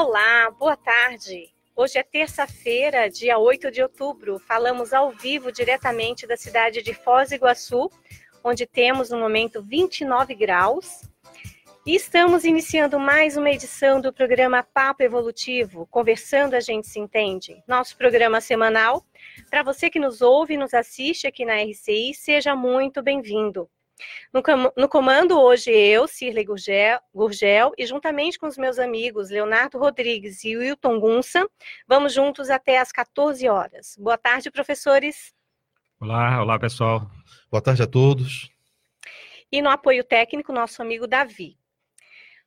Olá, boa tarde. Hoje é terça-feira, dia 8 de outubro. Falamos ao vivo diretamente da cidade de Foz do Iguaçu, onde temos no momento 29 graus. E estamos iniciando mais uma edição do programa Papo Evolutivo, Conversando a Gente Se Entende, nosso programa semanal. Para você que nos ouve e nos assiste aqui na RCI, seja muito bem-vindo. No, no, comando hoje eu, Cirlei Gurgel, Gurgel, e juntamente com os meus amigos Leonardo Rodrigues e Wilton Gunsa, vamos juntos até às 14 horas. Boa tarde, professores. Olá, olá pessoal. Boa tarde a todos. E no apoio técnico, nosso amigo Davi.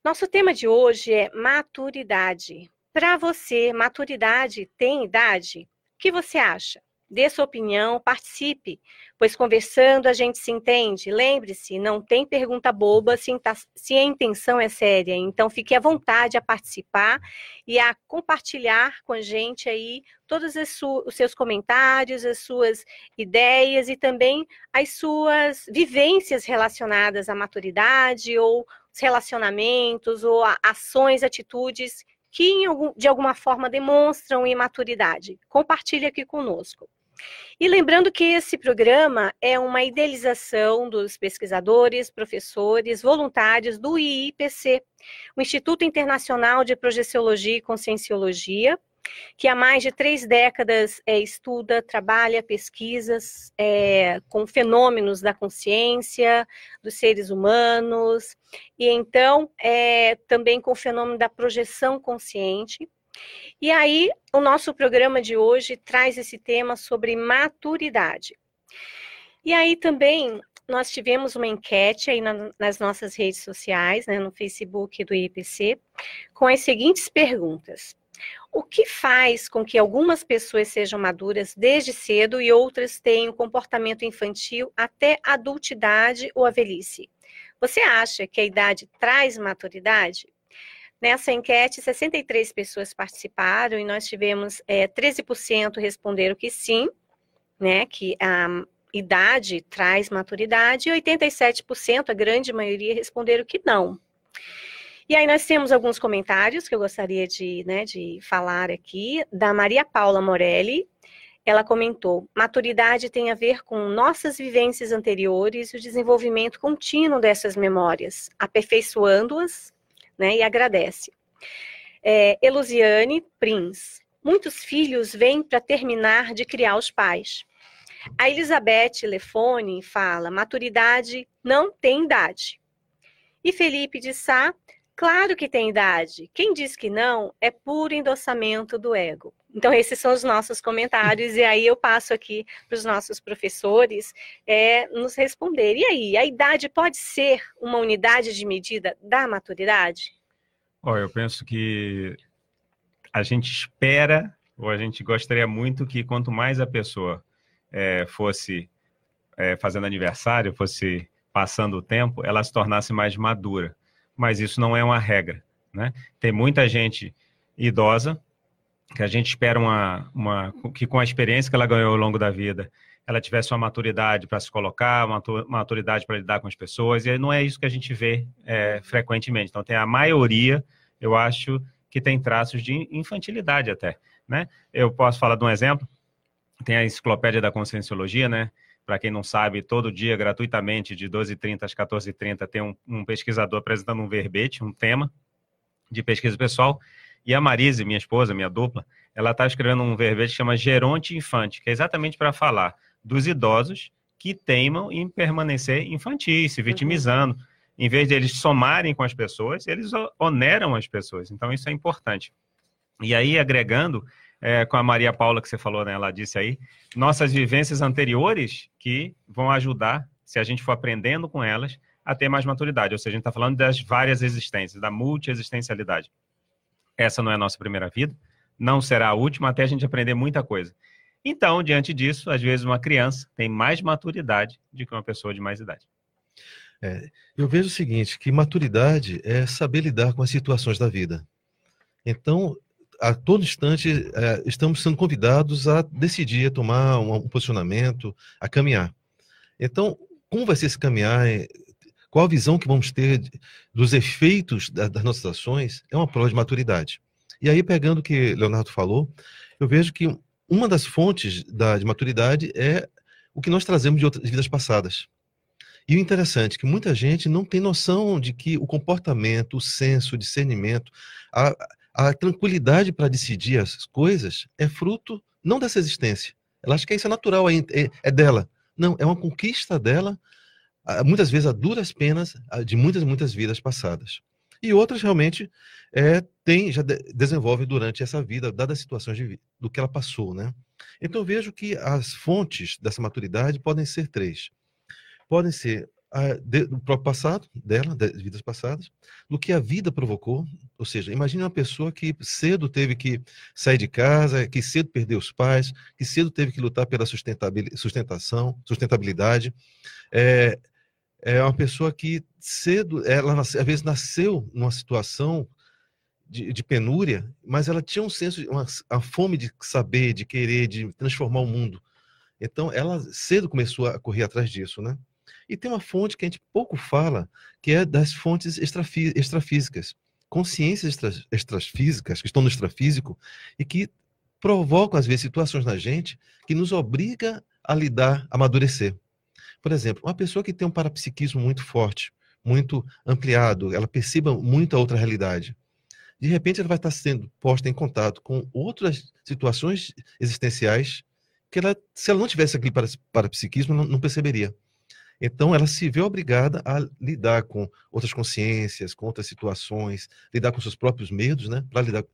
Nosso tema de hoje é maturidade. Para você, maturidade tem idade? O que você acha? Dê sua opinião, participe, pois conversando a gente se entende. Lembre-se, não tem pergunta boba se, se, a intenção é séria. Então, fique à vontade a participar e a compartilhar com a gente aí todos os seus comentários, as suas ideias e também as suas vivências relacionadas à maturidade ou os relacionamentos ou ações, atitudes que de alguma forma demonstram imaturidade. Compartilhe aqui conosco. E lembrando que esse programa é uma idealização dos pesquisadores, professores, voluntários do IIPC, o Instituto Internacional de Projeciologia e Conscienciologia, que há mais de três décadas é, estuda, trabalha pesquisas é, com fenômenos da consciência, dos seres humanos, e então é, também com o fenômeno da projeção consciente, e aí, o nosso programa de hoje traz esse tema sobre maturidade. E aí também nós tivemos uma enquete aí na, nas nossas redes sociais, né, no Facebook do IPC, com as seguintes perguntas. O que faz com que algumas pessoas sejam maduras desde cedo e outras tenham comportamento infantil até adultidade ou a velhice? Você acha que a idade traz maturidade? Nessa enquete, 63 pessoas participaram e nós tivemos é, 13% responderam que sim, né, que a idade traz maturidade, e 87%, a grande maioria, responderam que não. E aí nós temos alguns comentários que eu gostaria de, né, de falar aqui, da Maria Paula Morelli, ela comentou: maturidade tem a ver com nossas vivências anteriores e o desenvolvimento contínuo dessas memórias, aperfeiçoando-as né, e agradece. É, Elusiane Prins. Muitos filhos vêm para terminar de criar os pais. A Elizabeth Lefone fala: maturidade não tem idade. E Felipe de Sá, claro que tem idade. Quem diz que não é puro endossamento do ego. Então, esses são os nossos comentários, e aí eu passo aqui para os nossos professores é, nos responder. E aí, a idade pode ser uma unidade de medida da maturidade? Oh, eu penso que a gente espera, ou a gente gostaria muito que quanto mais a pessoa é, fosse é, fazendo aniversário, fosse passando o tempo, ela se tornasse mais madura. Mas isso não é uma regra, né? Tem muita gente idosa que a gente espera uma, uma que com a experiência que ela ganhou ao longo da vida, ela tivesse uma maturidade para se colocar, uma maturidade para lidar com as pessoas, e não é isso que a gente vê é, frequentemente. Então, tem a maioria, eu acho, que tem traços de infantilidade até. Né? Eu posso falar de um exemplo, tem a enciclopédia da conscienciologia, né? Para quem não sabe, todo dia, gratuitamente, de 12h30 às 14h30, tem um, um pesquisador apresentando um verbete, um tema de pesquisa pessoal, e a Marise, minha esposa, minha dupla, ela está escrevendo um verbete que chama Geronte Infante, que é exatamente para falar dos idosos que teimam em permanecer infantis, se vitimizando. Uhum. Em vez de eles somarem com as pessoas, eles oneram as pessoas. Então, isso é importante. E aí, agregando é, com a Maria Paula que você falou, né? Ela disse aí, nossas vivências anteriores que vão ajudar, se a gente for aprendendo com elas, a ter mais maturidade. Ou seja, a gente está falando das várias existências, da multiexistencialidade. Essa não é a nossa primeira vida, não será a última até a gente aprender muita coisa. Então, diante disso, às vezes uma criança tem mais maturidade do que uma pessoa de mais idade. É, eu vejo o seguinte, que maturidade é saber lidar com as situações da vida. Então, a todo instante, é, estamos sendo convidados a decidir, a tomar um, um posicionamento, a caminhar. Então, como vai ser esse caminhar? É, qual a visão que vamos ter dos efeitos das nossas ações? É uma prova de maturidade. E aí, pegando o que Leonardo falou, eu vejo que uma das fontes da, de maturidade é o que nós trazemos de outras vidas passadas. E o interessante é que muita gente não tem noção de que o comportamento, o senso, o discernimento, a, a tranquilidade para decidir as coisas é fruto não dessa existência. Ela acha que isso é natural, é, é dela. Não, é uma conquista dela, muitas vezes a duras penas de muitas, muitas vidas passadas. E outras realmente é, tem, já de, desenvolve durante essa vida, dadas as situações de, do que ela passou, né? Então, vejo que as fontes dessa maturidade podem ser três. Podem ser a, de, do próprio passado, dela, das vidas passadas, do que a vida provocou. Ou seja, imagine uma pessoa que cedo teve que sair de casa, que cedo perdeu os pais, que cedo teve que lutar pela sustentação, sustentabilidade. É, é uma pessoa que cedo, ela às vezes nasceu numa situação de, de, penúria, mas ela tinha um senso, uma, a fome de saber, de querer, de transformar o mundo. Então, ela cedo começou a correr atrás disso, né? E tem uma fonte que a gente pouco fala, que é das fontes extrafí extrafísicas. Consciências extra extrafísicas, que estão no extrafísico, e que provocam, às vezes, situações na gente que nos obriga a lidar, a amadurecer. Por exemplo, uma pessoa que tem um parapsiquismo muito forte, muito ampliado, ela perceba muito a outra realidade de repente ela vai estar sendo posta em contato com outras situações existenciais que ela, se ela não tivesse aquele parapsiquismo, não, não perceberia. Então, ela se vê obrigada a lidar com outras consciências, com outras situações, lidar com seus próprios medos, né,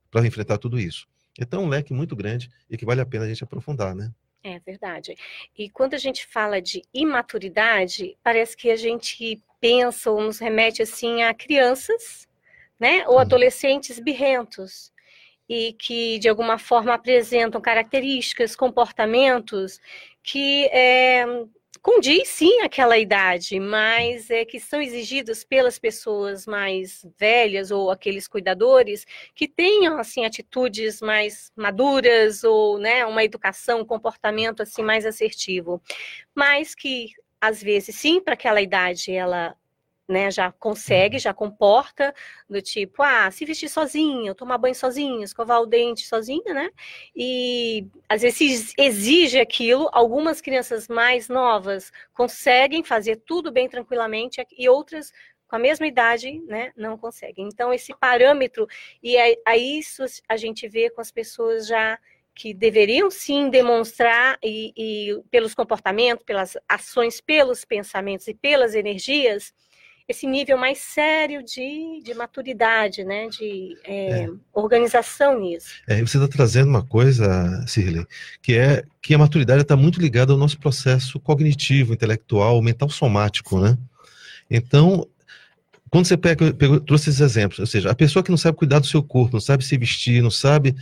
para enfrentar tudo isso. Então, é um leque muito grande e que vale a pena a gente aprofundar, né? É verdade. E quando a gente fala de imaturidade, parece que a gente pensa ou nos remete assim a crianças né? Ou adolescentes birrentos e que de alguma forma apresentam características, comportamentos que é, condiz sim aquela idade, mas é que são exigidos pelas pessoas mais velhas ou aqueles cuidadores que tenham assim atitudes mais maduras ou né, uma educação, um comportamento assim mais assertivo, mas que às vezes sim para aquela idade ela né, já consegue, já comporta, do tipo, ah, se vestir sozinho, tomar banho sozinho, escovar o dente sozinha, né? E às vezes exige aquilo, algumas crianças mais novas conseguem fazer tudo bem tranquilamente e outras com a mesma idade, né, não conseguem. Então esse parâmetro e a, a isso a gente vê com as pessoas já que deveriam sim demonstrar e, e pelos comportamentos, pelas ações, pelos pensamentos e pelas energias, esse nível mais sério de, de maturidade, né, de é, é. organização nisso. É, você está trazendo uma coisa, Cirley, que é que a maturidade está muito ligada ao nosso processo cognitivo, intelectual, mental somático, né? Então, quando você pega, pegou, trouxe esses exemplos, ou seja, a pessoa que não sabe cuidar do seu corpo, não sabe se vestir, não sabe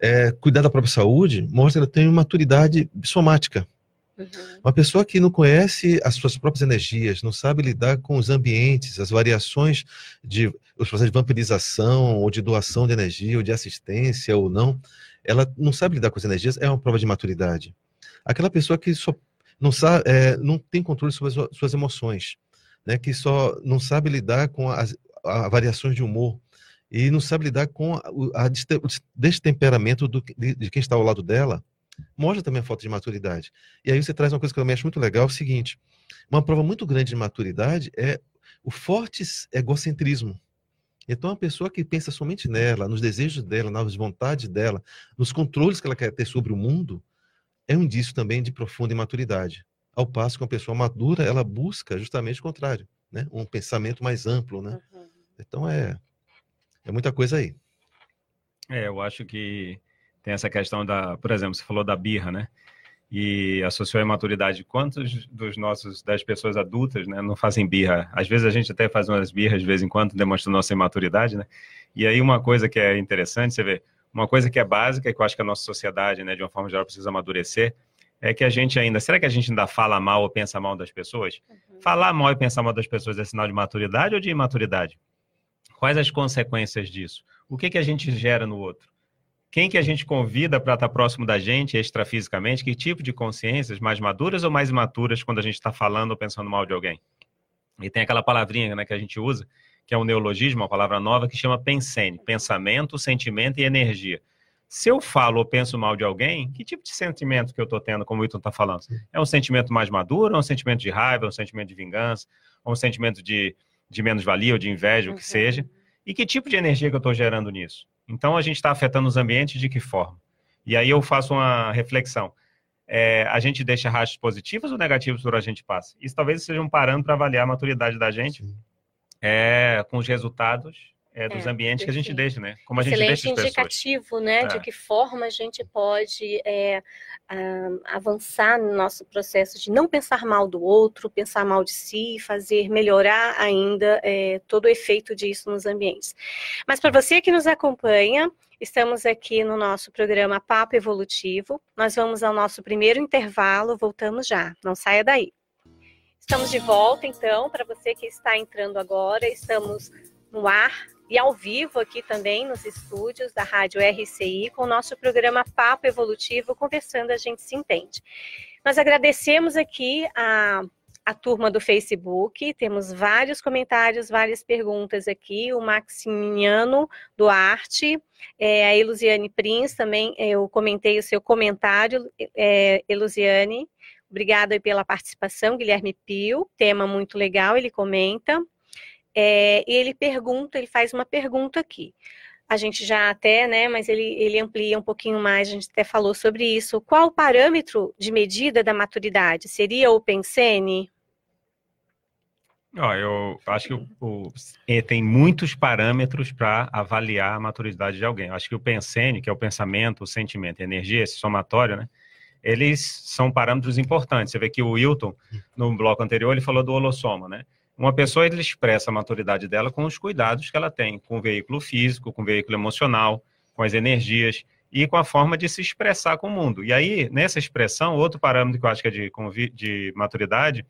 é, cuidar da própria saúde, mostra que ela tem uma maturidade somática. Uhum. Uma pessoa que não conhece as suas próprias energias, não sabe lidar com os ambientes, as variações de os processos de vampirização ou de doação de energia ou de assistência ou não, ela não sabe lidar com as energias, é uma prova de maturidade. Aquela pessoa que só não sabe, é, não tem controle sobre as suas emoções, né, que só não sabe lidar com as a variações de humor e não sabe lidar com a, a, o destemperamento do, de, de quem está ao lado dela, mostra também a falta de maturidade. E aí você traz uma coisa que eu acho muito legal, é o seguinte, uma prova muito grande de maturidade é o forte egocentrismo. Então, a pessoa que pensa somente nela, nos desejos dela, nas vontades dela, nos controles que ela quer ter sobre o mundo, é um indício também de profunda imaturidade. Ao passo que uma pessoa madura, ela busca justamente o contrário, né? um pensamento mais amplo. Né? Uhum. Então, é, é muita coisa aí. É, eu acho que tem essa questão da, por exemplo, você falou da birra, né? E associou a imaturidade. Quantos dos nossos, das pessoas adultas, né, não fazem birra? Às vezes a gente até faz umas birras de vez em quando, demonstrando nossa imaturidade, né? E aí uma coisa que é interessante, você vê, uma coisa que é básica, que eu acho que a nossa sociedade, né, de uma forma geral, precisa amadurecer, é que a gente ainda, será que a gente ainda fala mal ou pensa mal das pessoas? Uhum. Falar mal e pensar mal das pessoas é sinal de maturidade ou de imaturidade? Quais as consequências disso? O que, que a gente gera no outro? Quem que a gente convida para estar tá próximo da gente extrafisicamente? Que tipo de consciências, mais maduras ou mais imaturas quando a gente está falando ou pensando mal de alguém? E tem aquela palavrinha né, que a gente usa, que é um neologismo, uma palavra nova, que chama pensene, pensamento, sentimento e energia. Se eu falo ou penso mal de alguém, que tipo de sentimento que eu estou tendo, como o Wilton está falando? É um sentimento mais maduro, ou um sentimento de raiva, um sentimento de vingança, ou um sentimento de, de menos-valia ou de inveja, o que uhum. seja? E que tipo de energia que eu estou gerando nisso? Então, a gente está afetando os ambientes de que forma? E aí eu faço uma reflexão. É, a gente deixa rastros positivos ou negativos por a gente passa? Isso talvez seja um parâmetro para avaliar a maturidade da gente é, com os resultados é, dos é, ambientes que a gente deixa, né? Como a gente deixa as indicativo, né? É. De que forma a gente pode é, avançar no nosso processo de não pensar mal do outro, pensar mal de si, fazer melhorar ainda é, todo o efeito disso nos ambientes. Mas para você que nos acompanha, estamos aqui no nosso programa Papo Evolutivo. Nós vamos ao nosso primeiro intervalo, voltamos já. Não saia daí. Estamos de volta, então, para você que está entrando agora, estamos no ar e ao vivo aqui também nos estúdios da Rádio RCI com o nosso programa Papo Evolutivo, conversando a gente se entende. Nós agradecemos aqui a, a turma do Facebook, temos vários comentários, várias perguntas aqui, o Maximiano Duarte, é, a Elusiane Prins também, eu comentei o seu comentário, é, Elusiane, obrigada pela participação, Guilherme Pio, tema muito legal, ele comenta. É, e ele pergunta, ele faz uma pergunta aqui. A gente já até, né, mas ele, ele amplia um pouquinho mais, a gente até falou sobre isso. Qual o parâmetro de medida da maturidade? Seria o Pensene? Eu acho que o, o, tem muitos parâmetros para avaliar a maturidade de alguém. Eu acho que o Pensene, que é o pensamento, o sentimento a energia, esse somatório, né? Eles são parâmetros importantes. Você vê que o Wilton, no bloco anterior, ele falou do holossoma, né? Uma pessoa ele expressa a maturidade dela com os cuidados que ela tem, com o veículo físico, com o veículo emocional, com as energias e com a forma de se expressar com o mundo. E aí, nessa expressão, outro parâmetro que eu acho que é de, de maturidade,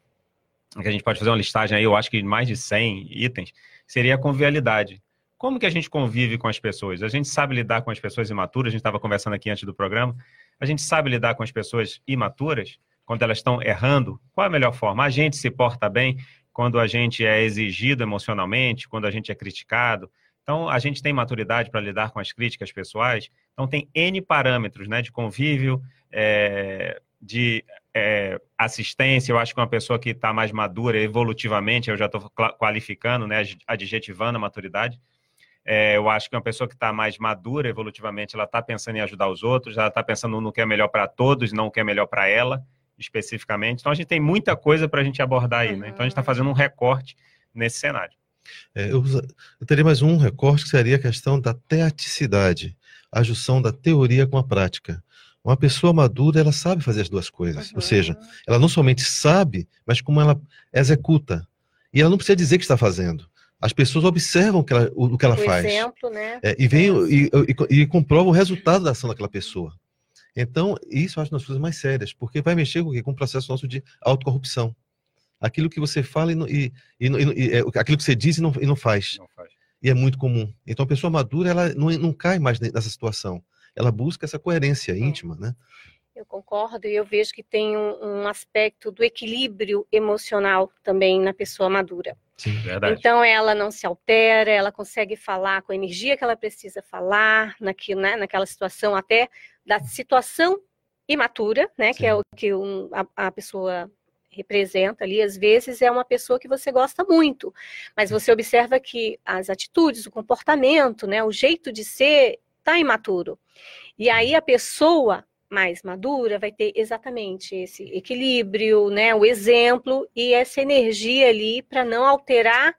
que a gente pode fazer uma listagem aí, eu acho que mais de 100 itens, seria a convivialidade. Como que a gente convive com as pessoas? A gente sabe lidar com as pessoas imaturas, a gente estava conversando aqui antes do programa, a gente sabe lidar com as pessoas imaturas, quando elas estão errando, qual é a melhor forma? A gente se porta bem, quando a gente é exigido emocionalmente, quando a gente é criticado. Então, a gente tem maturidade para lidar com as críticas pessoais. Então, tem N parâmetros né, de convívio, é, de é, assistência. Eu acho que uma pessoa que está mais madura evolutivamente, eu já estou qualificando, né, adjetivando a maturidade. É, eu acho que uma pessoa que está mais madura evolutivamente, ela está pensando em ajudar os outros, ela está pensando no que é melhor para todos, não o que é melhor para ela especificamente. Então a gente tem muita coisa para a gente abordar aí, né? Então a gente está fazendo um recorte nesse cenário. É, eu, eu teria mais um recorte que seria a questão da teaticidade, a junção da teoria com a prática. Uma pessoa madura, ela sabe fazer as duas coisas. Uhum. Ou seja, ela não somente sabe, mas como ela executa. E ela não precisa dizer que está fazendo. As pessoas observam que ela, o, o, que ela o faz. Exemplo, né? É, e, vem, e, e, e comprovam o resultado da ação daquela pessoa. Então, isso eu acho das coisas mais sérias, porque vai mexer com, com o processo nosso de autocorrupção. Aquilo que você fala e, e, e, e é, aquilo que você diz e não, não faz. não, faz. E é muito comum. Então, a pessoa madura, ela não, não cai mais nessa situação. Ela busca essa coerência íntima, né? Eu concordo e eu vejo que tem um, um, aspecto do equilíbrio emocional também na pessoa madura. Sim, verdade. Então ela não se altera, ela consegue falar com a energia que ela precisa falar naquilo, né, naquela situação até da situação imatura, né, Sim. que é o que um, a, a pessoa representa ali, às vezes é uma pessoa que você gosta muito, mas você observa que as atitudes, o comportamento, né, o jeito de ser está imaturo. E aí a pessoa mais madura vai ter exatamente esse equilíbrio, né, o exemplo e essa energia ali para não alterar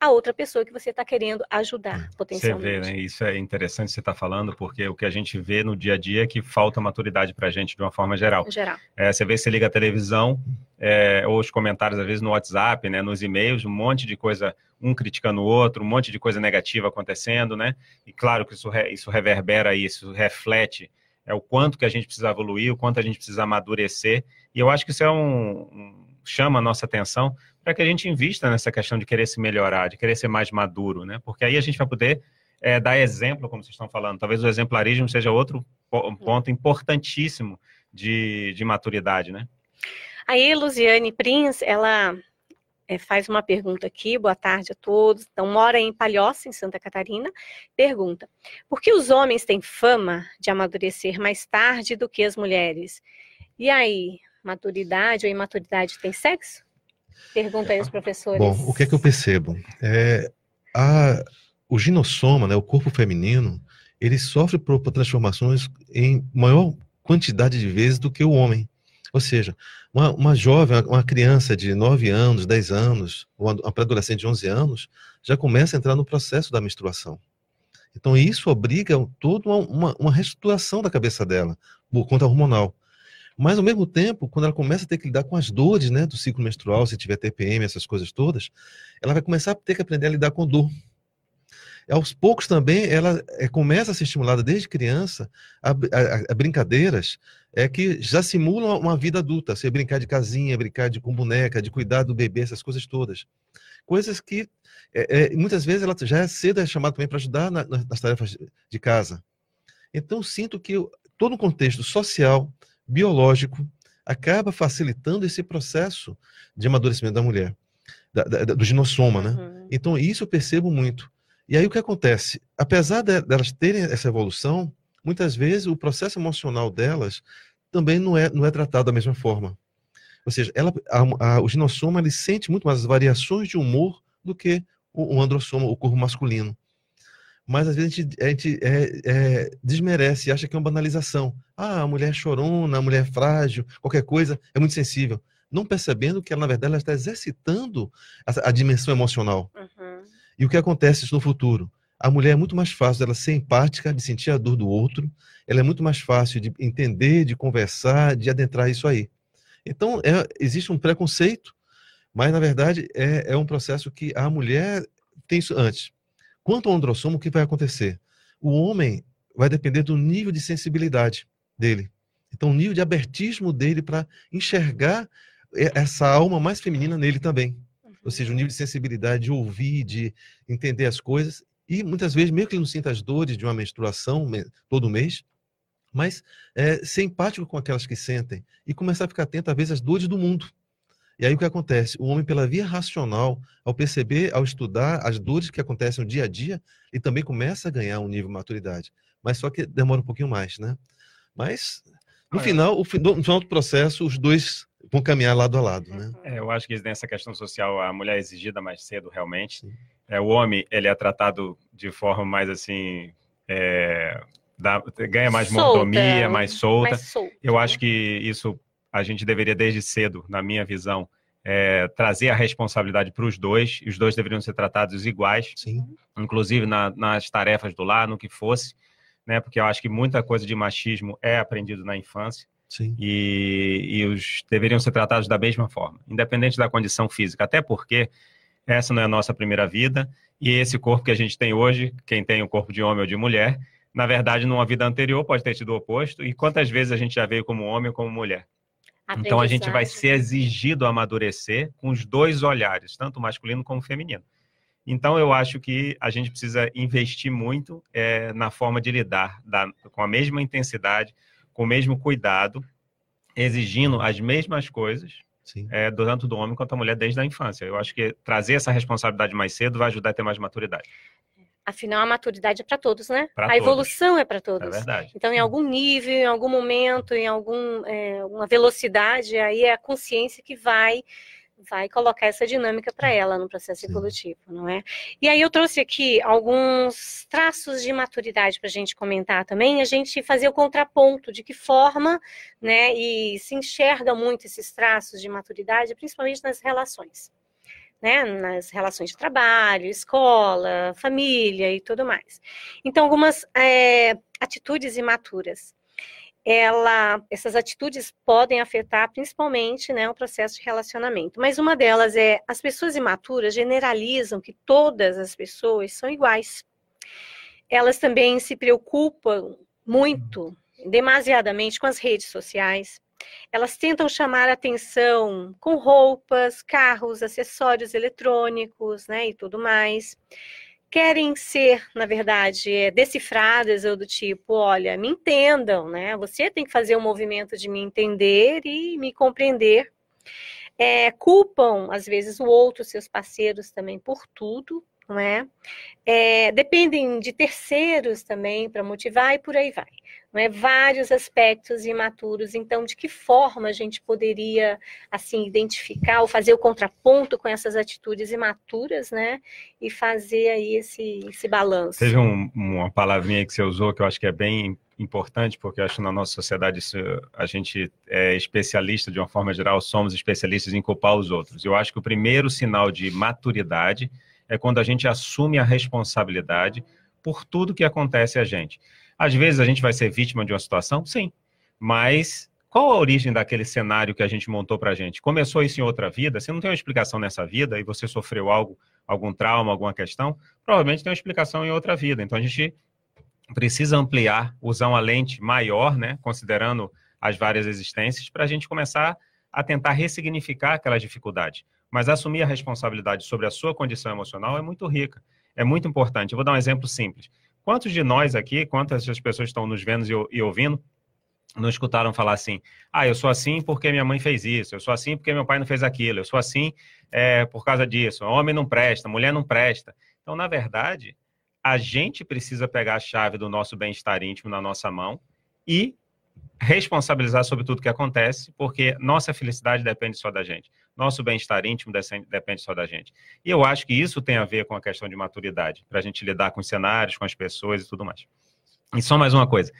a outra pessoa que você está querendo ajudar potencialmente. Você vê, né? Isso é interessante você estar tá falando, porque o que a gente vê no dia a dia é que falta maturidade para a gente de uma forma geral. geral. É, você vê, você liga a televisão, é, ou os comentários, às vezes, no WhatsApp, né, nos e-mails, um monte de coisa, um criticando o outro, um monte de coisa negativa acontecendo, né? E claro que isso, isso reverbera isso, reflete é o quanto que a gente precisa evoluir, o quanto a gente precisa amadurecer. E eu acho que isso é um, um chama a nossa atenção para que a gente invista nessa questão de querer se melhorar, de querer ser mais maduro, né? Porque aí a gente vai poder é, dar exemplo, como vocês estão falando. Talvez o exemplarismo seja outro ponto importantíssimo de, de maturidade, né? Aí, Luziane Prins, ela é, faz uma pergunta aqui, boa tarde a todos. Então, mora em Palhoça, em Santa Catarina. Pergunta: por que os homens têm fama de amadurecer mais tarde do que as mulheres? E aí, maturidade ou imaturidade tem sexo? Pergunta aí os professores. Bom, o que é que eu percebo? É, a, o ginossoma, né, o corpo feminino, ele sofre por transformações em maior quantidade de vezes do que o homem. Ou seja, uma, uma jovem, uma criança de 9 anos, 10 anos, uma, uma pré-adolescente de 11 anos, já começa a entrar no processo da menstruação. Então, isso obriga toda uma, uma, uma reestruturação da cabeça dela, por conta hormonal. Mas, ao mesmo tempo, quando ela começa a ter que lidar com as dores né, do ciclo menstrual, se tiver TPM, essas coisas todas, ela vai começar a ter que aprender a lidar com dor aos poucos também ela é, começa a ser estimulada desde criança a, a, a, brincadeiras é que já simulam uma vida adulta, você brincar de casinha, brincar de com boneca, de cuidar do bebê, essas coisas todas, coisas que é, muitas vezes ela já é cedo é chamada também para ajudar na, nas tarefas de casa. Então sinto que todo o contexto social, biológico acaba facilitando esse processo de amadurecimento da mulher, da, da, do ginossoma, né? Uhum. Então isso eu percebo muito. E aí o que acontece? Apesar de, delas terem essa evolução, muitas vezes o processo emocional delas também não é, não é tratado da mesma forma. Ou seja, ela, a, a, o ginossoma ele sente muito mais as variações de humor do que o, o androssoma, o corpo masculino. Mas às vezes a gente, a gente é, é, desmerece, acha que é uma banalização. Ah, a mulher chorona, a mulher frágil, qualquer coisa, é muito sensível. Não percebendo que ela, na verdade, ela está exercitando a, a dimensão emocional. Uhum. E o que acontece no futuro? A mulher é muito mais fácil dela ser empática, de sentir a dor do outro, ela é muito mais fácil de entender, de conversar, de adentrar isso aí. Então, é, existe um preconceito, mas na verdade é, é, um processo que a mulher tem isso antes. Quanto ao androssomo, o que vai acontecer? O homem vai depender do nível de sensibilidade dele. Então, o nível de abertismo dele para enxergar essa alma mais feminina nele também ou seja, o nível de sensibilidade de ouvir, de entender as coisas, e muitas vezes, mesmo que ele não sinta as dores de uma menstruação todo mês, mas é, ser empático com aquelas que sentem e começar a ficar atento, às vezes, às dores do mundo. E aí o que acontece? O homem, pela via racional, ao perceber, ao estudar as dores que acontecem no dia a dia, ele também começa a ganhar um nível de maturidade. Mas só que demora um pouquinho mais, né? Mas, no final, no final do processo, os dois vão caminhar lado a lado, né? É, eu acho que nessa questão social a mulher é exigida mais cedo, realmente. É, o homem ele é tratado de forma mais assim, é, dá, ganha mais solta, mordomia, mais solta. mais solta. Eu acho que isso a gente deveria desde cedo, na minha visão, é, trazer a responsabilidade para os dois. E os dois deveriam ser tratados iguais, Sim. inclusive na, nas tarefas do lar, no que fosse, né? Porque eu acho que muita coisa de machismo é aprendido na infância. Sim. E, e os deveriam ser tratados da mesma forma, independente da condição física. Até porque essa não é a nossa primeira vida e esse corpo que a gente tem hoje, quem tem o um corpo de homem ou de mulher, na verdade, numa vida anterior pode ter tido o oposto. E quantas vezes a gente já veio como homem ou como mulher? Então a gente vai ser exigido a amadurecer com os dois olhares, tanto masculino como feminino. Então eu acho que a gente precisa investir muito é, na forma de lidar da, com a mesma intensidade, com o mesmo cuidado, exigindo as mesmas coisas, é, tanto do homem quanto da mulher desde a infância. Eu acho que trazer essa responsabilidade mais cedo vai ajudar a ter mais maturidade. Afinal, a maturidade é para todos, né? Pra a todos. evolução é para todos. É verdade. Então, em algum nível, em algum momento, em alguma é, velocidade, aí é a consciência que vai vai colocar essa dinâmica para ela no processo evolutivo, não é? E aí eu trouxe aqui alguns traços de maturidade para a gente comentar também, a gente fazer o contraponto de que forma, né, e se enxerga muito esses traços de maturidade, principalmente nas relações. Né, nas relações de trabalho, escola, família e tudo mais. Então, algumas é, atitudes imaturas ela, essas atitudes podem afetar principalmente né, o processo de relacionamento. Mas uma delas é as pessoas imaturas generalizam que todas as pessoas são iguais. Elas também se preocupam muito, demasiadamente, com as redes sociais. Elas tentam chamar atenção com roupas, carros, acessórios eletrônicos, né, e tudo mais querem ser, na verdade, é, decifradas ou do tipo, olha, me entendam, né? Você tem que fazer o um movimento de me entender e me compreender. é, culpam, às vezes, o outro, seus parceiros também, por tudo, não é? é dependem de terceiros também para motivar e por aí vai. É? Vários aspectos imaturos. Então, de que forma a gente poderia assim identificar ou fazer o contraponto com essas atitudes imaturas, né? E fazer aí esse, esse balanço. Teve um, uma palavrinha que você usou que eu acho que é bem importante, porque acho que na nossa sociedade isso, a gente é especialista, de uma forma geral, somos especialistas em culpar os outros. Eu acho que o primeiro sinal de maturidade é quando a gente assume a responsabilidade por tudo que acontece a gente. Às vezes a gente vai ser vítima de uma situação, sim, mas qual a origem daquele cenário que a gente montou para a gente? Começou isso em outra vida? Se não tem uma explicação nessa vida e você sofreu algo, algum trauma, alguma questão, provavelmente tem uma explicação em outra vida. Então a gente precisa ampliar, usar uma lente maior, né, considerando as várias existências, para a gente começar a tentar ressignificar aquelas dificuldades mas assumir a responsabilidade sobre a sua condição emocional é muito rica, é muito importante. Eu vou dar um exemplo simples. Quantos de nós aqui, quantas das pessoas estão nos vendo e ouvindo, não escutaram falar assim: ah, eu sou assim porque minha mãe fez isso, eu sou assim porque meu pai não fez aquilo, eu sou assim é, por causa disso, homem não presta, mulher não presta. Então, na verdade, a gente precisa pegar a chave do nosso bem-estar íntimo na nossa mão e responsabilizar sobre tudo que acontece, porque nossa felicidade depende só da gente. Nosso bem-estar íntimo depende só da gente. E eu acho que isso tem a ver com a questão de maturidade, para a gente lidar com os cenários, com as pessoas e tudo mais. E só mais uma coisa.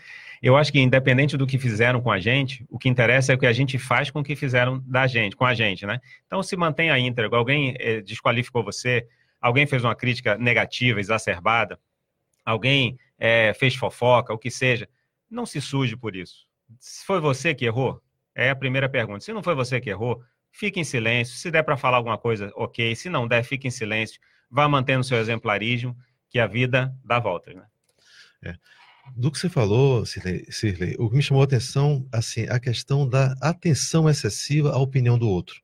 Eu acho que independente do que fizeram com a gente, o que interessa é o que a gente faz com o que fizeram da gente, com a gente, né? Então se mantenha íntegro. Alguém eh, desqualificou você, alguém fez uma crítica negativa, exacerbada, alguém eh, fez fofoca, o que seja, não se suje por isso se foi você que errou? É a primeira pergunta. Se não foi você que errou, fique em silêncio. Se der para falar alguma coisa, ok. Se não der, fique em silêncio. Vá mantendo seu exemplarismo, que a vida dá voltas, né? É. Do que você falou, Cirlei, o que me chamou a atenção, assim, a questão da atenção excessiva à opinião do outro.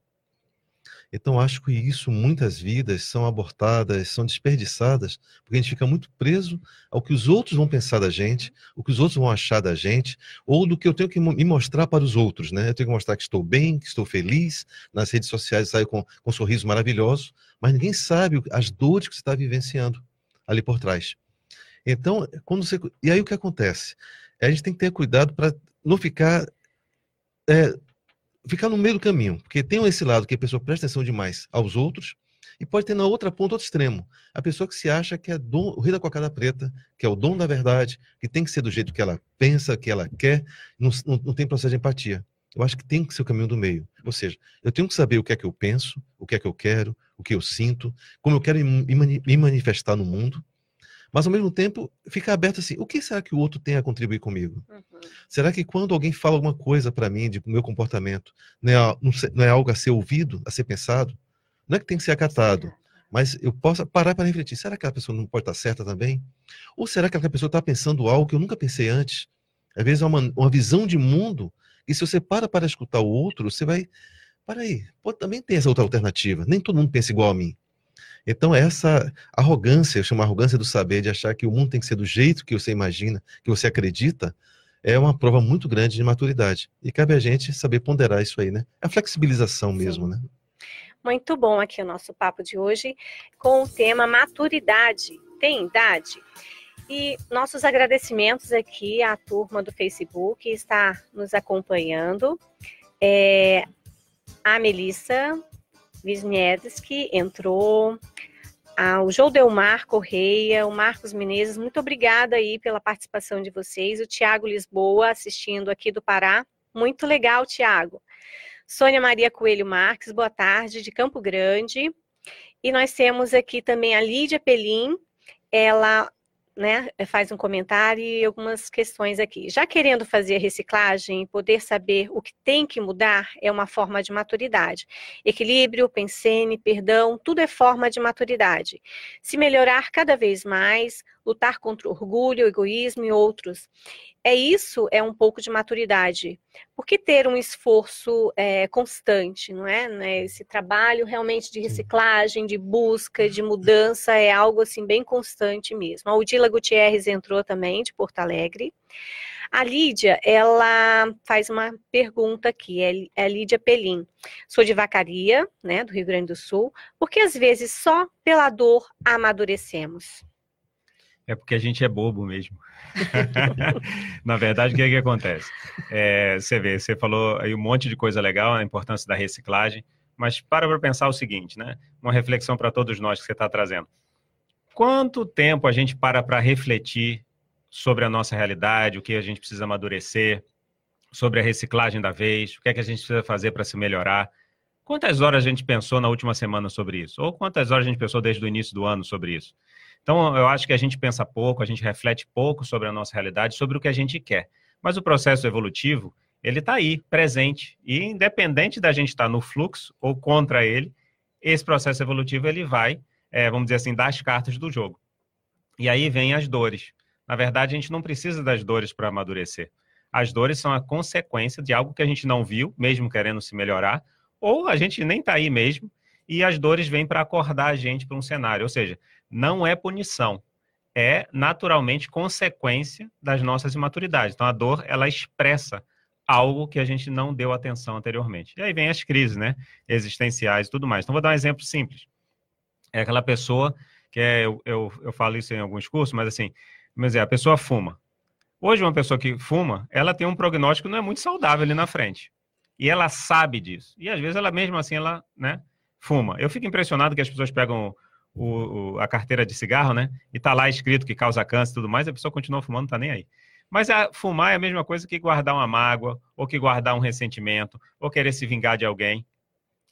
Então, acho que isso, muitas vidas são abortadas, são desperdiçadas, porque a gente fica muito preso ao que os outros vão pensar da gente, o que os outros vão achar da gente, ou do que eu tenho que me mostrar para os outros, né? Eu tenho que mostrar que estou bem, que estou feliz, nas redes sociais saio com, com um sorriso maravilhoso, mas ninguém sabe as dores que você está vivenciando ali por trás. Então, quando você. E aí o que acontece? A gente tem que ter cuidado para não ficar é, ficar no meio do caminho, porque tem esse lado que a pessoa presta atenção demais aos outros, e pode ter na outra ponta, outro extremo, a pessoa que se acha que é dom, o rei da cocada preta, que é o dom da verdade, que tem que ser do jeito que ela pensa, que ela quer, não, não, não tem processo de empatia. Eu acho que tem que ser o caminho do meio. Ou seja, eu tenho que saber o que é que eu penso, o que é que eu quero, o que eu sinto, como eu quero me manifestar no mundo, mas ao mesmo tempo fica aberto assim: o que será que o outro tem a contribuir comigo? Uhum. Será que quando alguém fala alguma coisa para mim de meu comportamento, não é, não é, algo a ser ouvido, a ser pensado? Não é que tem que ser acatado, mas eu posso parar para refletir: será que aquela pessoa não pode estar certa também? Ou será que aquela pessoa está pensando algo que eu nunca pensei antes? Às vezes é uma, uma visão de mundo, e se você para para escutar o outro, você vai. Para aí, pode também ter essa outra alternativa. Nem todo mundo pensa igual a mim. Então, essa arrogância, eu chamo arrogância do saber, de achar que o mundo tem que ser do jeito que você imagina, que você acredita, é uma prova muito grande de maturidade. E cabe a gente saber ponderar isso aí, né? A flexibilização mesmo, Sim. né? Muito bom aqui o nosso papo de hoje com o tema maturidade. Tem idade? E nossos agradecimentos aqui à turma do Facebook que está nos acompanhando. É, a Melissa Wisniewski entrou, o Joldeumar Correia, o Marcos Menezes, muito obrigada aí pela participação de vocês. O Tiago Lisboa assistindo aqui do Pará. Muito legal, Tiago. Sônia Maria Coelho Marques, boa tarde, de Campo Grande. E nós temos aqui também a Lídia Pelim, ela né, faz um comentário e algumas questões aqui. Já querendo fazer reciclagem poder saber o que tem que mudar é uma forma de maturidade. Equilíbrio, pensene, perdão, tudo é forma de maturidade. Se melhorar cada vez mais, lutar contra o orgulho, o egoísmo e outros. É isso, é um pouco de maturidade. Por que ter um esforço é, constante, não é? Né? Esse trabalho realmente de reciclagem, de busca, de mudança, é algo assim bem constante mesmo. A Udila Gutierrez entrou também, de Porto Alegre. A Lídia, ela faz uma pergunta aqui, é, é Lídia Pelim. Sou de Vacaria, né, do Rio Grande do Sul, porque às vezes só pela dor amadurecemos. É porque a gente é bobo mesmo. Na verdade, o que, é que acontece? É, você vê, você falou aí um monte de coisa legal, a importância da reciclagem, mas para para pensar o seguinte, né? Uma reflexão para todos nós que você está trazendo. Quanto tempo a gente para para refletir sobre a nossa realidade, o que a gente precisa amadurecer, sobre a reciclagem da vez, o que é que a gente precisa fazer para se melhorar? Quantas horas a gente pensou na última semana sobre isso? Ou quantas horas a gente pensou desde o início do ano sobre isso? Então, eu acho que a gente pensa pouco, a gente reflete pouco sobre a nossa realidade, sobre o que a gente quer. Mas o processo evolutivo, ele está aí, presente. E independente da gente estar tá no fluxo ou contra ele, esse processo evolutivo, ele vai, é, vamos dizer assim, dar as cartas do jogo. E aí vem as dores. Na verdade, a gente não precisa das dores para amadurecer. As dores são a consequência de algo que a gente não viu, mesmo querendo se melhorar, ou a gente nem está aí mesmo, e as dores vêm para acordar a gente para um cenário. Ou seja, não é punição, é naturalmente consequência das nossas imaturidades. Então a dor, ela expressa algo que a gente não deu atenção anteriormente. E aí vem as crises, né, existenciais e tudo mais. Então vou dar um exemplo simples. É aquela pessoa que é, eu, eu, eu falo isso em alguns cursos, mas assim, mas é, a pessoa fuma. Hoje uma pessoa que fuma, ela tem um prognóstico que não é muito saudável ali na frente. E ela sabe disso. E às vezes ela mesmo assim, ela, né, fuma. Eu fico impressionado que as pessoas pegam o, o, a carteira de cigarro, né? E tá lá escrito que causa câncer e tudo mais, a pessoa continua fumando, tá nem aí. Mas a, fumar é a mesma coisa que guardar uma mágoa, ou que guardar um ressentimento, ou querer se vingar de alguém.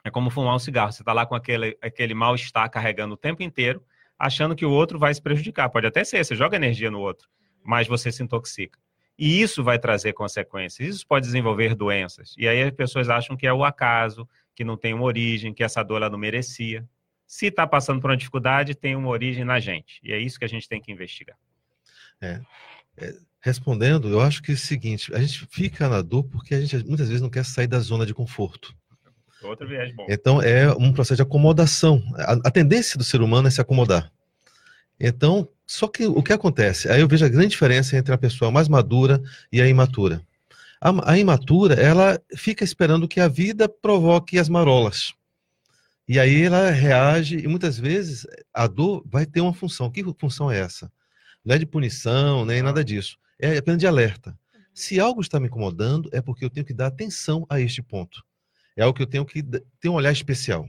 É como fumar um cigarro. Você tá lá com aquele, aquele mal-estar carregando o tempo inteiro, achando que o outro vai se prejudicar. Pode até ser, você joga energia no outro, mas você se intoxica. E isso vai trazer consequências. Isso pode desenvolver doenças. E aí as pessoas acham que é o acaso, que não tem uma origem, que essa dor ela não merecia. Se está passando por uma dificuldade, tem uma origem na gente. E é isso que a gente tem que investigar. É, é, respondendo, eu acho que é o seguinte: a gente fica na dor porque a gente muitas vezes não quer sair da zona de conforto. Outra viagem bom. Então é um processo de acomodação. A, a, tendência do ser humano é se acomodar. Então, só que o que acontece? Aí eu vejo a grande diferença entre a pessoa mais madura e a imatura. A, a imatura, ela fica esperando que a vida provoque as marolas. E aí ela reage, e muitas vezes a dor vai ter uma função. Que função é essa? Não é de punição, nem nada disso. É apenas de alerta. Uhum. Se algo está me incomodando, é porque eu tenho que dar atenção a este ponto. É algo que eu tenho que ter um olhar especial.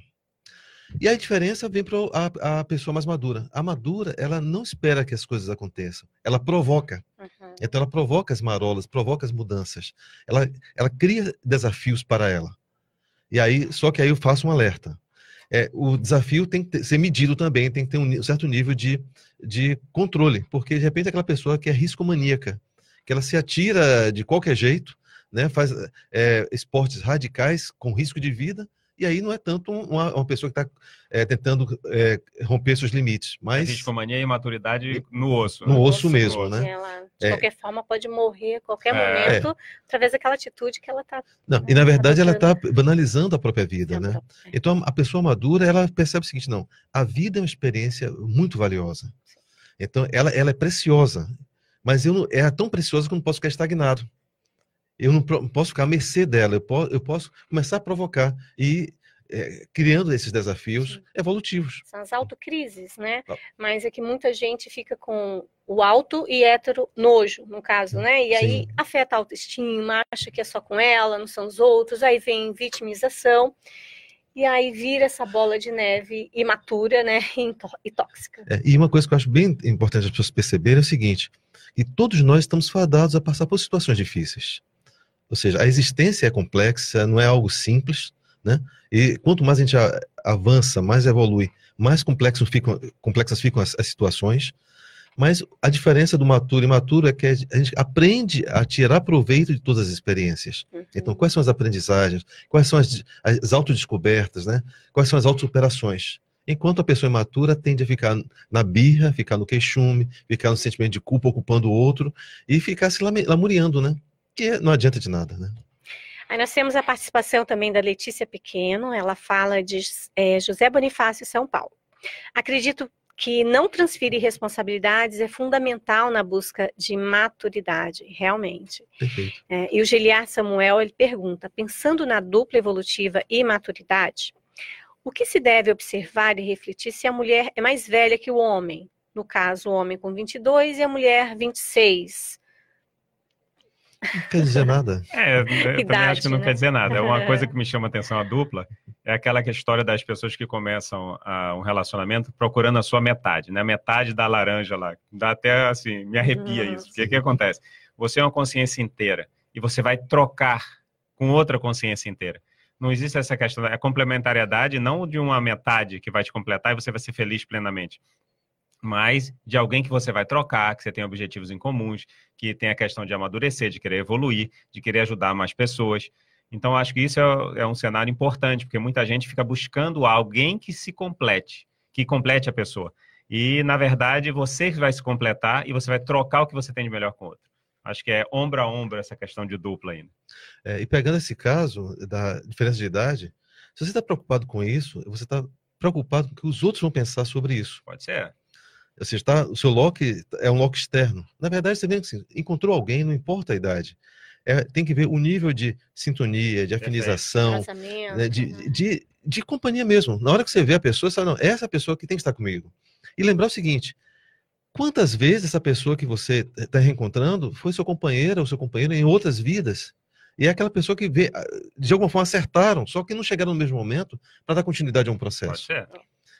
E a diferença vem para a, a, pessoa mais madura. A madura, ela não espera que as coisas aconteçam. Ela provoca. Uhum. Então, ela provoca as marolas, provoca as mudanças. Ela, ela cria desafios para ela. E aí, só que aí eu faço um alerta é, o desafio tem que ter, ser medido também, tem que ter um certo nível de, de controle, porque de repente aquela pessoa que é riscomaníaca, que ela se atira de qualquer jeito, né, faz é, esportes radicais com risco de vida, e aí não é tanto uma, uma pessoa que está é, tentando é, romper seus limites, mas... Riscomania e maturidade no osso. No né? osso mesmo, né? Ela, de é. qualquer forma, pode morrer a qualquer é. momento através daquela atitude que ela está... Não, né, e na verdade ela está banalizando a própria vida, né? Então a pessoa madura, ela percebe o seguinte, não, a vida é uma experiência muito valiosa. Então ela, ela é preciosa, mas eu não, é tão preciosa que eu não posso ficar estagnado. Eu não posso ficar à mercê dela, eu posso, eu posso começar a provocar e é, criando esses desafios Sim. evolutivos. São as autocrises, né? Ah. Mas é que muita gente fica com o alto e hétero nojo, no caso, né? E aí Sim. afeta a autoestima, acha que é só com ela, não são os outros, aí vem vitimização. E aí vira essa bola de neve imatura, né? E tóxica. É, e uma coisa que eu acho bem importante as pessoas perceberem é o seguinte: que todos nós estamos fadados a passar por situações difíceis. Ou seja, a existência é complexa, não é algo simples, né? E quanto mais a gente avança, mais evolui, mais complexos ficam, complexas ficam as, as situações. Mas a diferença do maturo e imaturo é que a gente aprende a tirar proveito de todas as experiências. Uhum. Então, quais são as aprendizagens? Quais são as, as autodescobertas, né? Quais são as autossuperações? Enquanto a pessoa imatura tende a ficar na birra, ficar no queixume, ficar no sentimento de culpa ocupando o outro e ficar se lamuriando, né? Que não adianta de nada, né? Aí nós temos a participação também da Letícia Pequeno, ela fala de é, José Bonifácio, São Paulo. Acredito que não transferir responsabilidades é fundamental na busca de maturidade, realmente. É, e o Giliar Samuel, ele pergunta, pensando na dupla evolutiva e maturidade, o que se deve observar e refletir se a mulher é mais velha que o homem? No caso, o homem com 22 e a mulher 26. Não quer dizer nada. É, eu Idade, também acho que não né? quer dizer nada. É uma coisa que me chama atenção a dupla, é aquela que é a história das pessoas que começam a, um relacionamento procurando a sua metade, né? Metade da laranja lá. Dá até assim, me arrepia Nossa. isso. Porque o que acontece? Você é uma consciência inteira e você vai trocar com outra consciência inteira. Não existe essa questão, é complementariedade, não de uma metade que vai te completar e você vai ser feliz plenamente mas de alguém que você vai trocar, que você tem objetivos em comuns, que tem a questão de amadurecer, de querer evoluir, de querer ajudar mais pessoas. Então, acho que isso é, é um cenário importante, porque muita gente fica buscando alguém que se complete, que complete a pessoa. E, na verdade, você vai se completar e você vai trocar o que você tem de melhor com o outro. Acho que é ombro a ombro essa questão de dupla ainda. É, e pegando esse caso da diferença de idade, se você está preocupado com isso, você está preocupado com o que os outros vão pensar sobre isso. Pode ser. Você está, o seu lock é um lock externo. Na verdade, você vê que assim, encontrou alguém, não importa a idade. É, tem que ver o nível de sintonia, de afinização, né, de, de, de, de, companhia mesmo. Na hora que você vê a pessoa, você fala, não, essa pessoa que tem que estar comigo. E lembrar o seguinte: quantas vezes essa pessoa que você está reencontrando foi seu companheiro ou seu companheiro em outras vidas? E é aquela pessoa que vê, de alguma forma acertaram, só que não chegaram no mesmo momento para dar continuidade a um processo.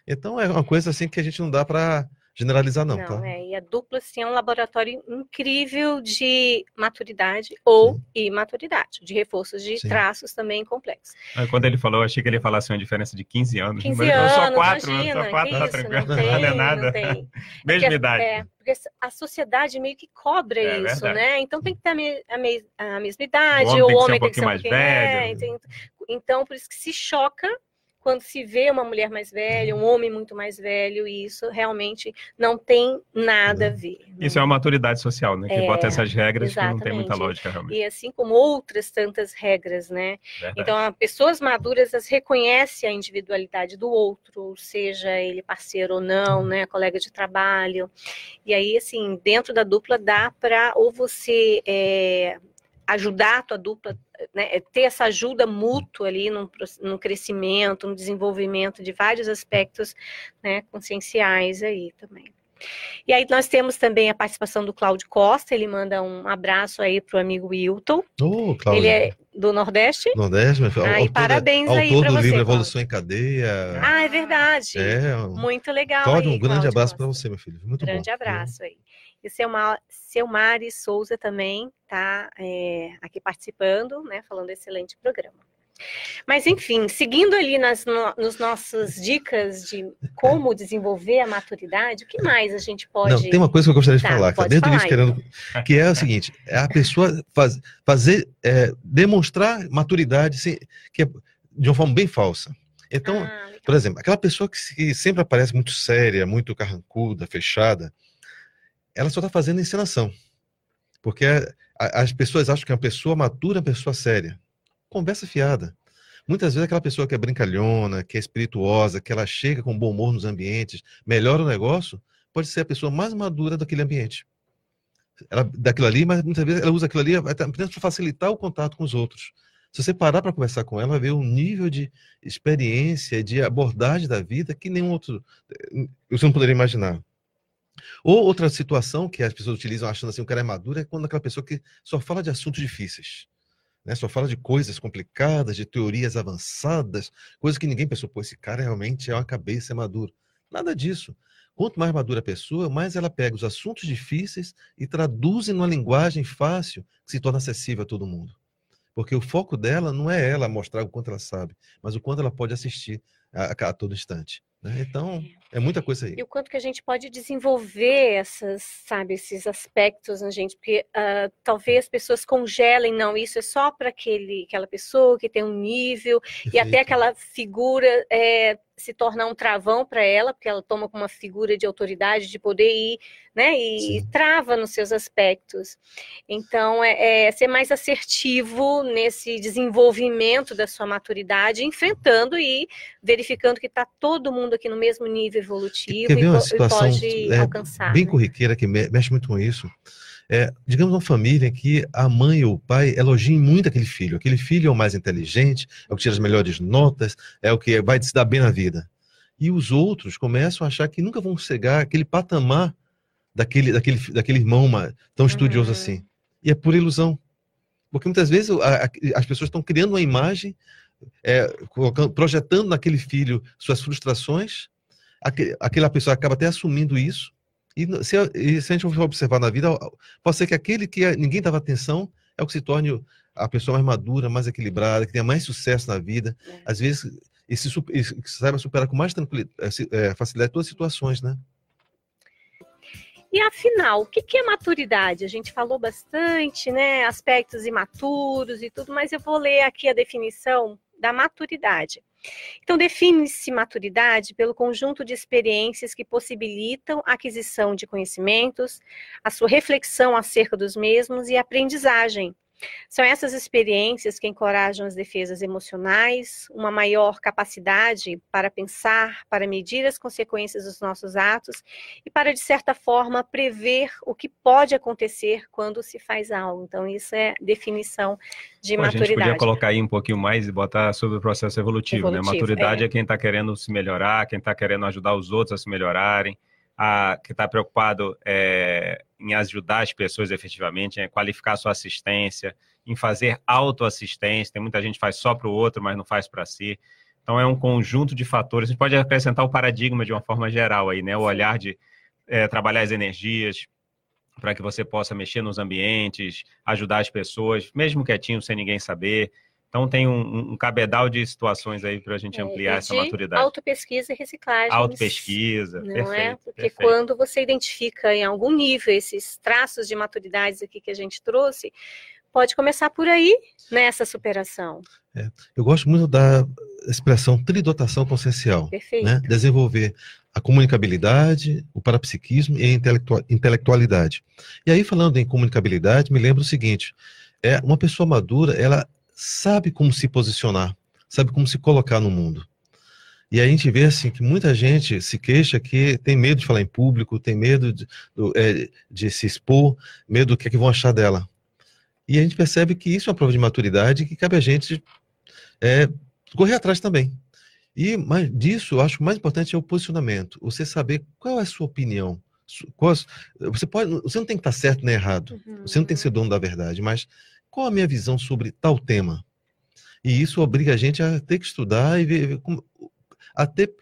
Então é uma coisa assim que a gente não dá para generalizar, não. Não, tá? é. E a dupla, sim, é um laboratório incrível de maturidade ou sim. imaturidade, de reforços de sim. traços também complexos. Quando ele falou, eu achei que ele falasse uma diferença de 15 anos. 15 mas anos, só quatro, imagina, só quatro, tá tranquilo. Não, tem, não é nada. Não tem. Mesma porque, idade. É, porque a sociedade meio que cobra é, isso, verdade. né? Então tem que ter a, me, a, me, a mesma idade, o homem tem que ser um, pouquinho mais velho. É, então, por isso que se choca quando se vê uma mulher mais velha, um homem muito mais velho, e isso realmente não tem nada a ver. Né? Isso é uma maturidade social, né? Que é, bota essas regras exatamente. que não tem muita lógica realmente. E assim como outras tantas regras, né? Verdade. Então, pessoas maduras as reconhecem a individualidade do outro, seja ele parceiro ou não, né? Colega de trabalho. E aí, assim, dentro da dupla dá para ou você é, ajudar a tua dupla, né, é ter essa ajuda mútua ali no, no crescimento, no desenvolvimento de vários aspectos né, conscienciais aí também. E aí nós temos também a participação do Cláudio Costa, ele manda um abraço aí para o amigo Wilton. Oh, ele é do Nordeste. Nordeste, mas ah, autor, parabéns autor aí para você. livro Evolução em Cadeia. Ah, é verdade. É, Muito legal. Cláudio, aí, um grande Cláudio abraço para você, meu filho. Muito grande bom. abraço aí. E seu, Ma seu Mari Souza também está é, aqui participando, né, falando excelente programa. Mas enfim, seguindo ali nas no, nos nossas dicas de como desenvolver a maturidade, o que mais a gente pode? Não, tem uma coisa que eu gostaria de tá, falar, que tá dentro disso querendo, que é o seguinte: é a pessoa faz, fazer, é, demonstrar maturidade, sem, que é de uma forma bem falsa. Então, ah, por exemplo, aquela pessoa que, que sempre aparece muito séria, muito carrancuda, fechada, ela só está fazendo encenação. Porque a, as pessoas acham que é uma pessoa madura, uma pessoa séria. Conversa fiada. Muitas vezes aquela pessoa que é brincalhona, que é espirituosa, que ela chega com bom humor nos ambientes, melhora o negócio, pode ser a pessoa mais madura daquele ambiente. Ela, daquilo ali, mas muitas vezes ela usa aquilo ali apenas para facilitar o contato com os outros. Se você parar para conversar com ela, vai ver um nível de experiência, de abordagem da vida que nenhum outro eh, você não poderia imaginar. Ou outra situação que as pessoas utilizam achando assim, o cara é maduro, é quando aquela pessoa que só fala de assuntos difíceis. Né? Só fala de coisas complicadas, de teorias avançadas, coisas que ninguém pensou, pô, esse cara realmente é uma cabeça, é maduro. Nada disso. Quanto mais madura a pessoa, mais ela pega os assuntos difíceis e traduz numa linguagem fácil que se torna acessível a todo mundo. Porque o foco dela não é ela mostrar o quanto ela sabe, mas o quanto ela pode assistir a, a todo instante. Né? Então, É muita coisa aí. E o quanto que a gente pode desenvolver essas, sabe, esses aspectos na gente, porque uh, talvez as pessoas congelem, não, isso é só para aquele, aquela pessoa que tem um nível, Perfeito. e até aquela figura é, se tornar um travão para ela, porque ela toma como uma figura de autoridade, de poder ir, né, e, e trava nos seus aspectos. Então, é, é, ser mais assertivo nesse desenvolvimento da sua maturidade, enfrentando e verificando que está todo mundo aqui no mesmo nível evolutivo e, uma situação, pode é, alcançar. Bem né? corriqueira, que mexe muito com isso. É, digamos uma família em que a mãe ou o pai elogiem muito aquele filho. Aquele filho é o mais inteligente, é o que tira as melhores notas, é o que vai se dar bem na vida. E os outros começam a achar que nunca vão chegar àquele patamar daquele, daquele, daquele irmão tão estudioso uhum. assim. E é por ilusão. Porque muitas vezes a, a, as pessoas estão criando uma imagem, é, projetando naquele filho suas frustrações, aquele, aquela pessoa acaba até assumindo isso, e se, e se a gente for observar na vida, pode ser que aquele que ninguém dava atenção é o que se torne a pessoa mais madura, mais equilibrada, que tenha mais sucesso na vida. É. Às vezes, e se, e saiba superar com mais tranquilidade, é, facilidade todas as situações, né? E afinal, o que é maturidade? A gente falou bastante, né? Aspectos imaturos e tudo, mas eu vou ler aqui a definição da maturidade. Então, define-se maturidade pelo conjunto de experiências que possibilitam a aquisição de conhecimentos, a sua reflexão acerca dos mesmos e a aprendizagem, são essas experiências que encorajam as defesas emocionais, uma maior capacidade para pensar, para medir as consequências dos nossos atos e para, de certa forma, prever o que pode acontecer quando se faz algo. Então, isso é definição de Pô, maturidade. A gente podia colocar aí um pouquinho mais e botar sobre o processo evolutivo, né? evolutivo né? Maturidade é, é quem está querendo se melhorar, quem está querendo ajudar os outros a se melhorarem a, que está preocupado é, em ajudar as pessoas efetivamente, em qualificar a sua assistência, em fazer autoassistência. Tem muita gente que faz só para o outro, mas não faz para si. Então é um conjunto de fatores. A gente pode acrescentar o paradigma de uma forma geral aí, né? O olhar de é, trabalhar as energias para que você possa mexer nos ambientes, ajudar as pessoas, mesmo quietinho, sem ninguém saber. Então tem um, um cabedal de situações aí para a gente é, ampliar essa maturidade. Autopesquisa e reciclagem. Autopesquisa, não perfeito, é? Porque perfeito. quando você identifica em algum nível esses traços de maturidades aqui que a gente trouxe, pode começar por aí nessa superação. É, eu gosto muito da expressão tridotação consciencial. Perfeito. Né? Desenvolver a comunicabilidade, o parapsiquismo e a intelectualidade. E aí, falando em comunicabilidade, me lembro o seguinte: é uma pessoa madura, ela sabe como se posicionar, sabe como se colocar no mundo. E a gente vê assim que muita gente se queixa que tem medo de falar em público, tem medo de, é, de se expor, medo do que, é que vão achar dela. E a gente percebe que isso é uma prova de maturidade e que cabe a gente é, correr atrás também. E mais disso, eu acho que o mais importante é o posicionamento. Você saber qual é a sua opinião. você, pode, você não tem que estar certo nem errado. Uhum. Você não tem que ser dono da verdade, mas qual a minha visão sobre tal tema? E isso obriga a gente a ter que estudar e ver, a ter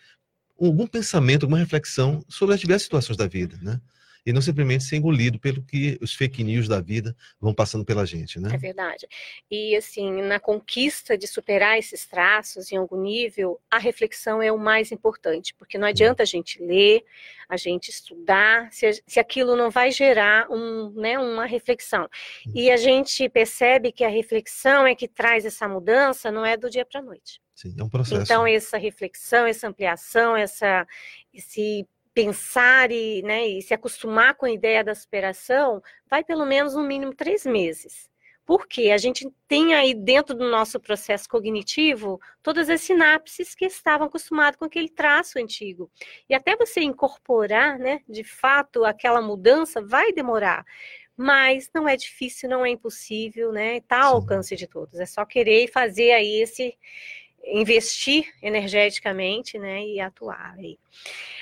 algum pensamento, alguma reflexão sobre as diversas situações da vida, né? E não simplesmente ser engolido pelo que os fake news da vida vão passando pela gente, né? É verdade. E assim, na conquista de superar esses traços em algum nível, a reflexão é o mais importante, porque não adianta a gente ler, a gente estudar, se, se aquilo não vai gerar um, né, uma reflexão. E a gente percebe que a reflexão é que traz essa mudança, não é do dia para a noite. Sim, é um processo. Então, essa reflexão, essa ampliação, essa, esse pensar e, né, e se acostumar com a ideia da superação, vai pelo menos no mínimo três meses. Porque a gente tem aí dentro do nosso processo cognitivo todas as sinapses que estavam acostumadas com aquele traço antigo. E até você incorporar, né, de fato, aquela mudança vai demorar. Mas não é difícil, não é impossível, né? Está ao alcance de todos. É só querer fazer aí esse, investir energeticamente, né, e atuar aí.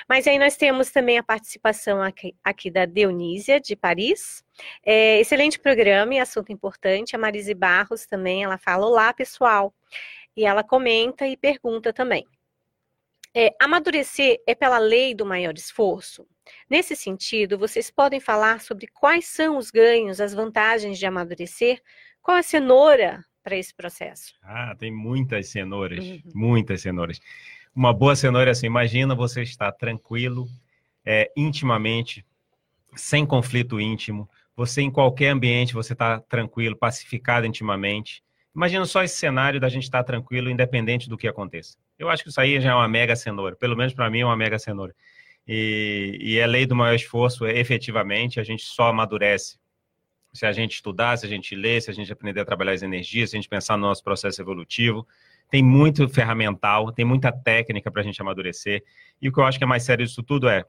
Mas aí nós temos também a participação aqui, aqui da Dionísia, de Paris. É, excelente programa e assunto importante. A Marise Barros também, ela fala, olá, pessoal. E ela comenta e pergunta também. É, amadurecer é pela lei do maior esforço? Nesse sentido, vocês podem falar sobre quais são os ganhos, as vantagens de amadurecer? Qual a cenoura para esse processo? Ah, tem muitas cenouras, uhum. muitas cenouras. uma boa cenoura é assim, imagina você estar tranquilo, é, intimamente, sem conflito íntimo, você em qualquer ambiente, você está tranquilo, pacificado intimamente. Imagina só esse cenário da gente estar tranquilo, independente do que aconteça. Eu acho que isso aí já é uma mega cenoura, pelo menos para mim é uma mega cenoura. E, e é lei do maior esforço, efetivamente, a gente só amadurece se a gente estudar, se a gente ler, se a gente aprender a trabalhar as energias, se a gente pensar no nosso processo evolutivo. Tem muito ferramental, tem muita técnica para a gente amadurecer. E o que eu acho que é mais sério disso tudo é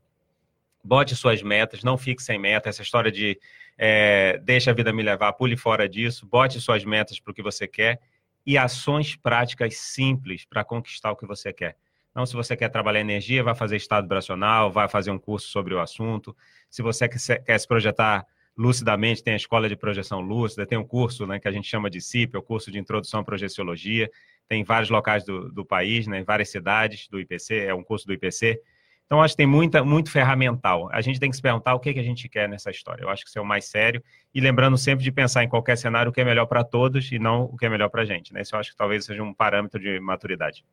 bote suas metas, não fique sem meta. Essa história de é, deixa a vida me levar, pule fora disso, bote suas metas para o que você quer e ações práticas simples para conquistar o que você quer. Não, se você quer trabalhar energia, vai fazer estado vibracional, vai fazer um curso sobre o assunto. Se você quer se projetar lucidamente, tem a escola de projeção lúcida, tem um curso né, que a gente chama de CIP, é o curso de introdução à projeciologia, tem vários locais do, do país, né, várias cidades do IPC, é um curso do IPC. Então, acho que tem muita, muito ferramental. A gente tem que se perguntar o que, que a gente quer nessa história. Eu acho que isso é o mais sério. E lembrando sempre de pensar em qualquer cenário o que é melhor para todos e não o que é melhor para a gente. Né? Isso eu acho que talvez seja um parâmetro de maturidade.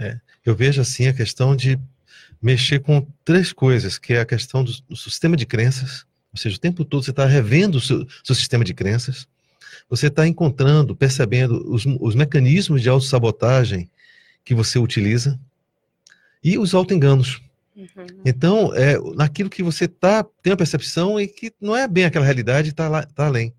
É, eu vejo assim a questão de mexer com três coisas, que é a questão do, do sistema de crenças, ou seja, o tempo todo você está revendo o seu, seu, sistema de crenças, você está encontrando, percebendo os, os mecanismos de autossabotagem que você utiliza e os autoenganos. Uhum. Então, é, naquilo que você tá, tem a percepção e que não é bem aquela realidade, está tá além.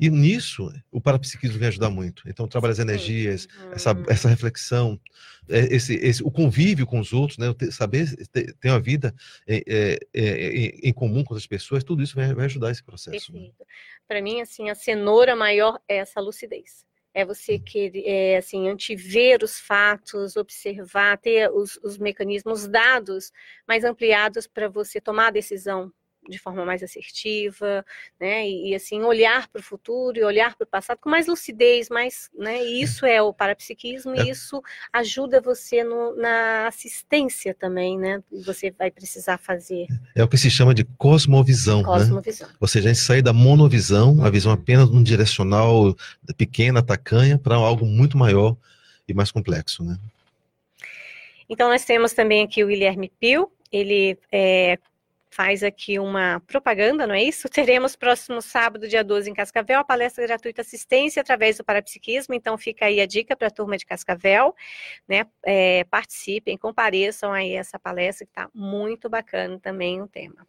E nisso, o parapsiquismo vem ajudar muito. Então, trabalha as energias, essa, hum. essa reflexão, é, esse, esse, o convívio com os outros, né? saber ter, ter uma vida é, é, é em comum com as pessoas, tudo isso vai, vai ajudar esse processo. Né? Para mim, assim, a cenoura maior é essa lucidez é você hum. querer, é, assim, antever os fatos, observar, ter os, os mecanismos, dados mais ampliados para você tomar a decisão de forma mais assertiva, né? E, e assim olhar para o futuro e olhar para o passado com mais lucidez, mais, né? E isso é o parapsiquismo é. e isso ajuda você no, na assistência também, né? Você vai precisar fazer. É o que se chama de cosmovisão, cosmovisão. né? Ou seja, a gente sai da monovisão, a visão apenas de um direcional pequena, tacanha, para algo muito maior e mais complexo, né? Então, nós temos também aqui o Guilherme Pio, ele é faz aqui uma propaganda, não é isso? Teremos próximo sábado, dia 12, em Cascavel, a palestra gratuita assistência através do parapsiquismo. Então, fica aí a dica para a turma de Cascavel, né? É, participem, compareçam aí essa palestra, que está muito bacana também o tema.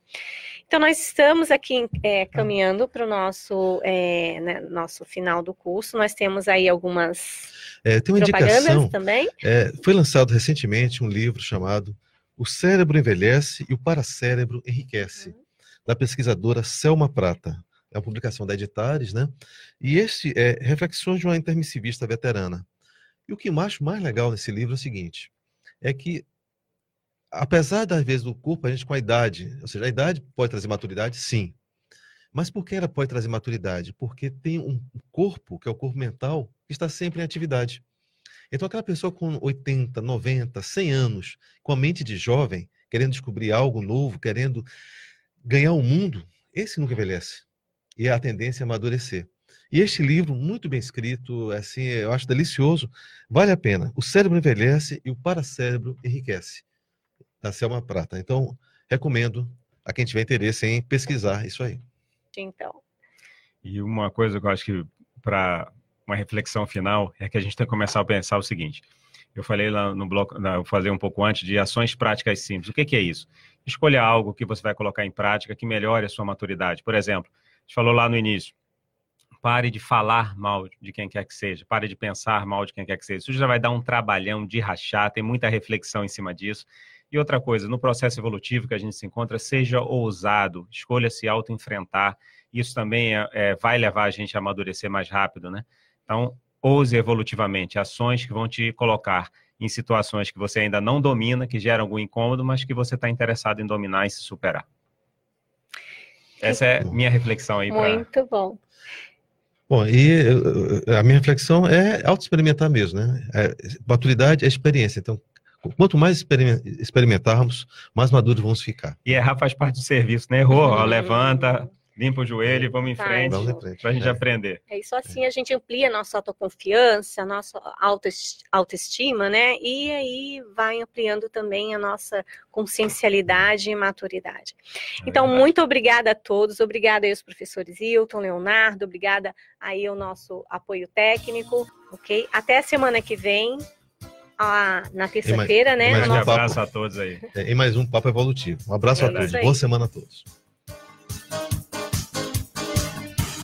Então, nós estamos aqui é, caminhando para o nosso, é, né, nosso final do curso. Nós temos aí algumas é, tem uma indicação, também. É, foi lançado recentemente um livro chamado o cérebro envelhece e o paracérebro enriquece, uhum. da pesquisadora Selma Prata. É uma publicação da Editares, né? E este é Reflexões de uma Intermissivista Veterana. E o que eu acho mais legal nesse livro é o seguinte: é que, apesar das vezes do corpo, a gente com a idade, ou seja, a idade pode trazer maturidade, sim. Mas por que ela pode trazer maturidade? Porque tem um corpo, que é o corpo mental, que está sempre em atividade. Então, aquela pessoa com 80, 90, 100 anos, com a mente de jovem, querendo descobrir algo novo, querendo ganhar o mundo, esse nunca envelhece. E a tendência é amadurecer. E este livro, muito bem escrito, assim, eu acho delicioso, vale a pena. O cérebro envelhece e o paracérebro enriquece. Da Selma Prata. Então, recomendo a quem tiver interesse em pesquisar isso aí. Então. E uma coisa que eu acho que para uma reflexão final é que a gente tem que começar a pensar o seguinte. Eu falei lá no bloco, eu falei um pouco antes de ações práticas simples. O que, que é isso? Escolha algo que você vai colocar em prática que melhore a sua maturidade. Por exemplo, a gente falou lá no início, pare de falar mal de quem quer que seja, pare de pensar mal de quem quer que seja. Isso já vai dar um trabalhão de rachar, tem muita reflexão em cima disso. E outra coisa, no processo evolutivo que a gente se encontra, seja ousado, escolha se auto-enfrentar. Isso também é, é, vai levar a gente a amadurecer mais rápido, né? Então, ouse evolutivamente ações que vão te colocar em situações que você ainda não domina, que geram algum incômodo, mas que você está interessado em dominar e se superar. Essa é minha reflexão aí. Muito pra... bom. Bom, e a minha reflexão é auto-experimentar mesmo, né? É, maturidade é experiência. Então, quanto mais experimentarmos, mais maduros vamos ficar. E errar faz parte do serviço, né? Errou, ó, levanta, limpa o joelho e vamos em frente para a gente É. aprender. É isso assim a gente amplia a nossa autoconfiança, a nossa autoes- autoestima, né? E aí vai ampliando também a nossa consciencialidade e maturidade. Então, É verdade. muito obrigada a todos, obrigada aí aos professores Hilton, Leonardo, obrigada aí ao nosso apoio técnico, ok? Até a semana que vem, ah, na terça-feira, né? e mais Um papo. abraço a todos aí. É, em mais um Papo Evolutivo. Um abraço É a todos. Boa semana a todos.